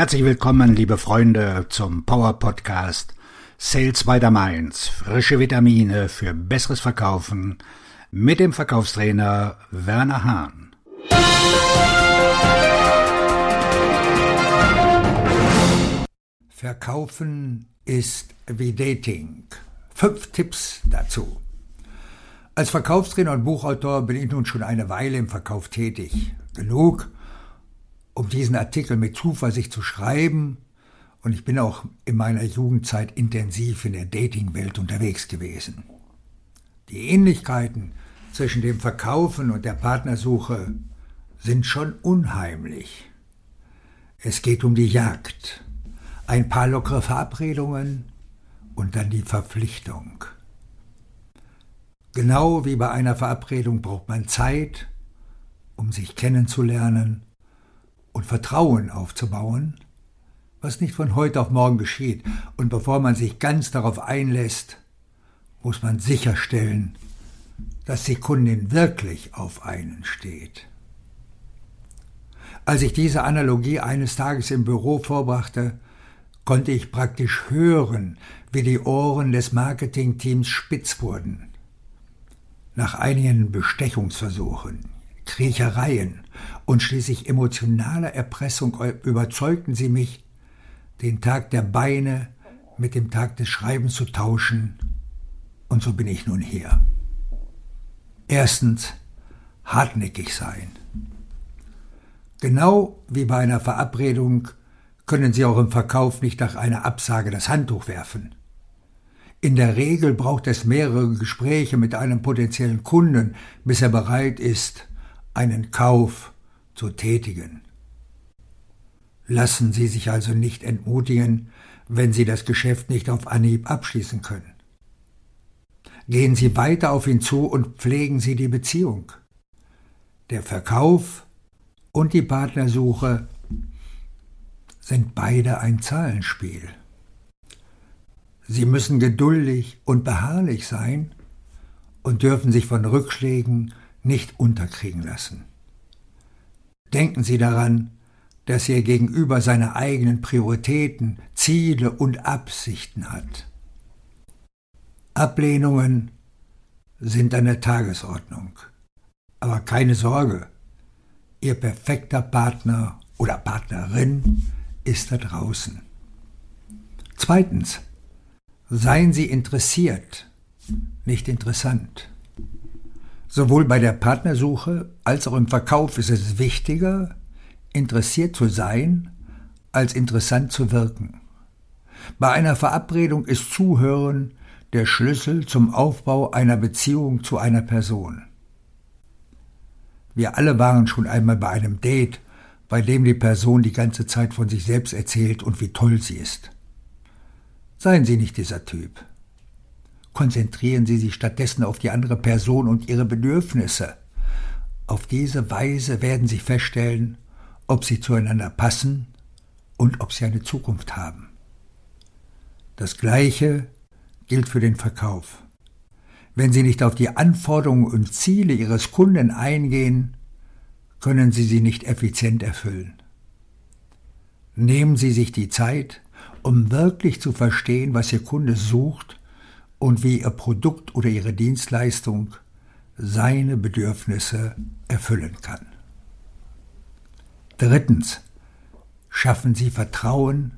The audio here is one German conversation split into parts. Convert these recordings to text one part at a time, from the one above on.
Herzlich willkommen, liebe Freunde, zum Power Podcast Sales by the Mainz. Frische Vitamine für besseres Verkaufen mit dem Verkaufstrainer Werner Hahn. Verkaufen ist wie Dating. Fünf Tipps dazu. Als Verkaufstrainer und Buchautor bin ich nun schon eine Weile im Verkauf tätig. Genug, um diesen Artikel mit Zuversicht zu schreiben, und ich bin auch in meiner Jugendzeit intensiv in der Datingwelt unterwegs gewesen. Die Ähnlichkeiten zwischen dem Verkaufen und der Partnersuche sind schon unheimlich. Es geht um die Jagd, ein paar lockere Verabredungen und dann die Verpflichtung. Genau wie bei einer Verabredung braucht man Zeit, um sich kennenzulernen und Vertrauen aufzubauen, was nicht von heute auf morgen geschieht. Und bevor man sich ganz darauf einlässt, muss man sicherstellen, dass die Kundin wirklich auf einen steht. Als ich diese Analogie eines Tages im Büro vorbrachte, konnte ich praktisch hören, wie die Ohren des Marketingteams spitz wurden. Nach einigen Bestechungsversuchen, Kriechereien und schließlich emotionaler Erpressung überzeugten sie mich, den Tag der Beine mit dem Tag des Schreibens zu tauschen, und so bin ich nun hier. Erstens, hartnäckig sein. Genau wie bei einer Verabredung können Sie auch im Verkauf nicht nach einer Absage das Handtuch werfen. In der Regel braucht es mehrere Gespräche mit einem potenziellen Kunden, bis er bereit ist, einen Kauf zu tätigen. Lassen Sie sich also nicht entmutigen, wenn Sie das Geschäft nicht auf Anhieb abschließen können. Gehen Sie weiter auf ihn zu und pflegen Sie die Beziehung. Der Verkauf und die Partnersuche sind beide ein Zahlenspiel. Sie müssen geduldig und beharrlich sein und dürfen sich von Rückschlägen nicht unterkriegen lassen. Denken Sie daran, dass Ihr Gegenüber seine eigenen Prioritäten, Ziele und Absichten hat. Ablehnungen sind an der Tagesordnung. Aber keine Sorge, Ihr perfekter Partner oder Partnerin ist da draußen. Zweitens, seien Sie interessiert, nicht interessant. Sowohl bei der Partnersuche als auch im Verkauf ist es wichtiger, interessiert zu sein, als interessant zu wirken. Bei einer Verabredung ist Zuhören der Schlüssel zum Aufbau einer Beziehung zu einer Person. Wir alle waren schon einmal bei einem Date, bei dem die Person die ganze Zeit von sich selbst erzählt und wie toll sie ist. Seien Sie nicht dieser Typ. Konzentrieren Sie sich stattdessen auf die andere Person und ihre Bedürfnisse. Auf diese Weise werden Sie feststellen, ob Sie zueinander passen und ob Sie eine Zukunft haben. Das Gleiche gilt für den Verkauf. Wenn Sie nicht auf die Anforderungen und Ziele Ihres Kunden eingehen, können Sie sie nicht effizient erfüllen. Nehmen Sie sich die Zeit, um wirklich zu verstehen, was Ihr Kunde sucht und wie Ihr Produkt oder Ihre Dienstleistung seine Bedürfnisse erfüllen kann. Drittens. Schaffen Sie Vertrauen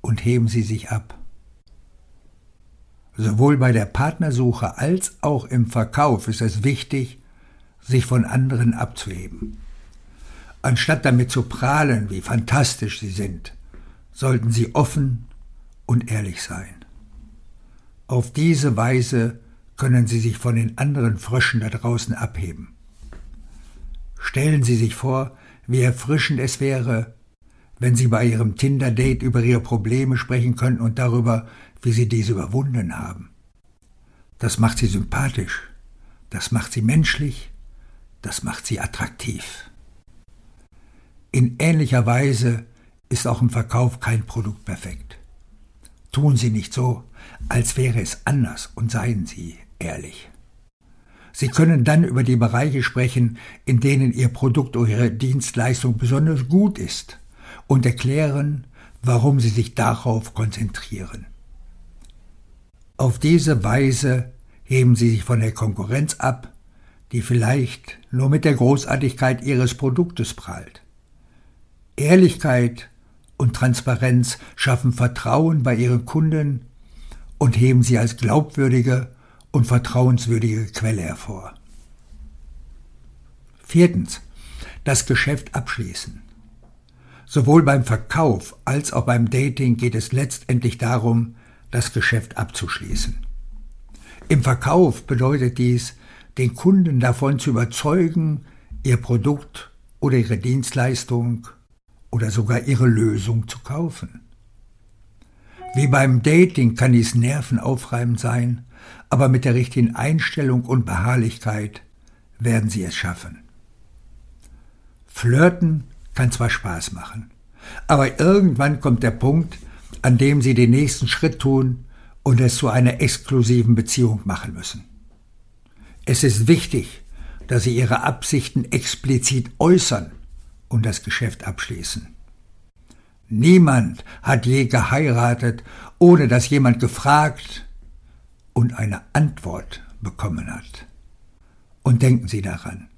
und heben Sie sich ab. Sowohl bei der Partnersuche als auch im Verkauf ist es wichtig, sich von anderen abzuheben. Anstatt damit zu prahlen, wie fantastisch sie sind, sollten sie offen und ehrlich sein. Auf diese Weise können Sie sich von den anderen Fröschen da draußen abheben. Stellen Sie sich vor, wie erfrischend es wäre, wenn Sie bei Ihrem Tinder-Date über Ihre Probleme sprechen könnten und darüber, wie Sie diese überwunden haben. Das macht Sie sympathisch, das macht Sie menschlich, das macht Sie attraktiv. In ähnlicher Weise ist auch im Verkauf kein Produkt perfekt. Tun Sie nicht so, als wäre es anders und seien Sie ehrlich. Sie können dann über die Bereiche sprechen, in denen Ihr Produkt oder Ihre Dienstleistung besonders gut ist und erklären, warum Sie sich darauf konzentrieren. Auf diese Weise heben Sie sich von der Konkurrenz ab, die vielleicht nur mit der Großartigkeit Ihres Produktes prahlt. Ehrlichkeit und Transparenz schaffen Vertrauen bei Ihren Kunden und heben sie als glaubwürdige und vertrauenswürdige Quelle hervor. Viertens. Das Geschäft abschließen. Sowohl beim Verkauf als auch beim Dating geht es letztendlich darum, das Geschäft abzuschließen. Im Verkauf bedeutet dies, den Kunden davon zu überzeugen, ihr Produkt oder ihre Dienstleistung oder sogar ihre Lösung zu kaufen. Wie beim Dating kann dies nervenaufreibend sein, aber mit der richtigen Einstellung und Beharrlichkeit werden sie es schaffen. Flirten kann zwar Spaß machen, aber irgendwann kommt der Punkt, an dem sie den nächsten Schritt tun und es zu einer exklusiven Beziehung machen müssen. Es ist wichtig, dass sie ihre Absichten explizit äußern und das Geschäft abschließen. Niemand hat je geheiratet, ohne dass jemand gefragt und eine Antwort bekommen hat. Und denken Sie daran,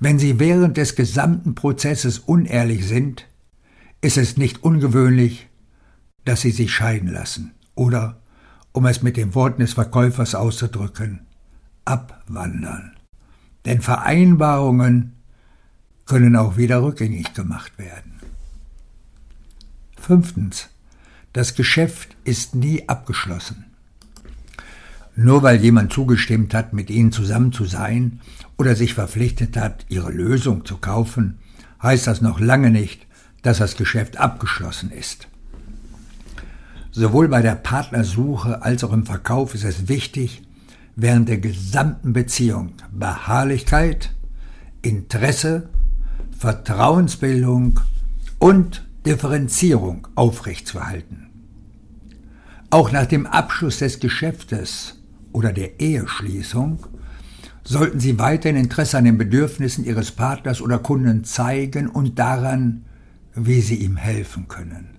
wenn Sie während des gesamten Prozesses unehrlich sind, ist es nicht ungewöhnlich, dass Sie sich scheiden lassen oder, um es mit den Worten des Verkäufers auszudrücken, abwandern. Denn Vereinbarungen können auch wieder rückgängig gemacht werden. Fünftens. Das Geschäft ist nie abgeschlossen. Nur weil jemand zugestimmt hat, mit Ihnen zusammen zu sein oder sich verpflichtet hat, Ihre Lösung zu kaufen, heißt das noch lange nicht, dass das Geschäft abgeschlossen ist. Sowohl bei der Partnersuche als auch im Verkauf ist es wichtig, während der gesamten Beziehung Beharrlichkeit, Interesse, Vertrauensbildung und Differenzierung aufrechtzuerhalten. Auch nach dem Abschluss des Geschäftes oder der Eheschließung sollten Sie weiterhin Interesse an den Bedürfnissen Ihres Partners oder Kunden zeigen und daran, wie Sie ihm helfen können.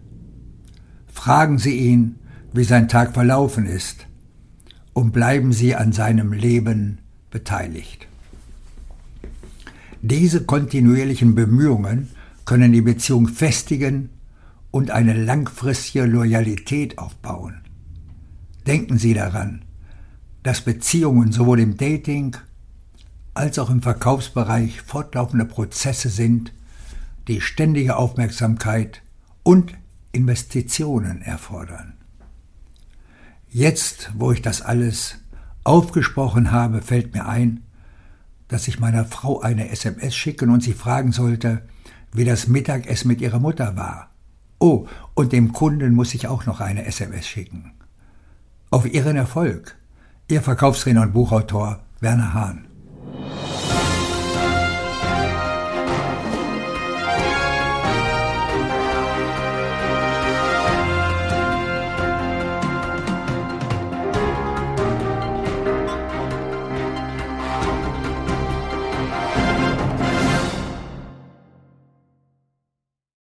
Fragen Sie ihn, wie sein Tag verlaufen ist, und bleiben Sie an seinem Leben beteiligt. Diese kontinuierlichen Bemühungen können die Beziehung festigen und eine langfristige Loyalität aufbauen. Denken Sie daran, dass Beziehungen sowohl im Dating als auch im Verkaufsbereich fortlaufende Prozesse sind, die ständige Aufmerksamkeit und Investitionen erfordern. Jetzt, wo ich das alles aufgesprochen habe, fällt mir ein, dass ich meiner Frau eine SMS schicken und sie fragen sollte, wie das Mittagessen mit ihrer Mutter war. Oh, und dem Kunden muss ich auch noch eine SMS schicken. Auf Ihren Erfolg. Ihr Verkaufstrainer und Buchautor Werner Hahn.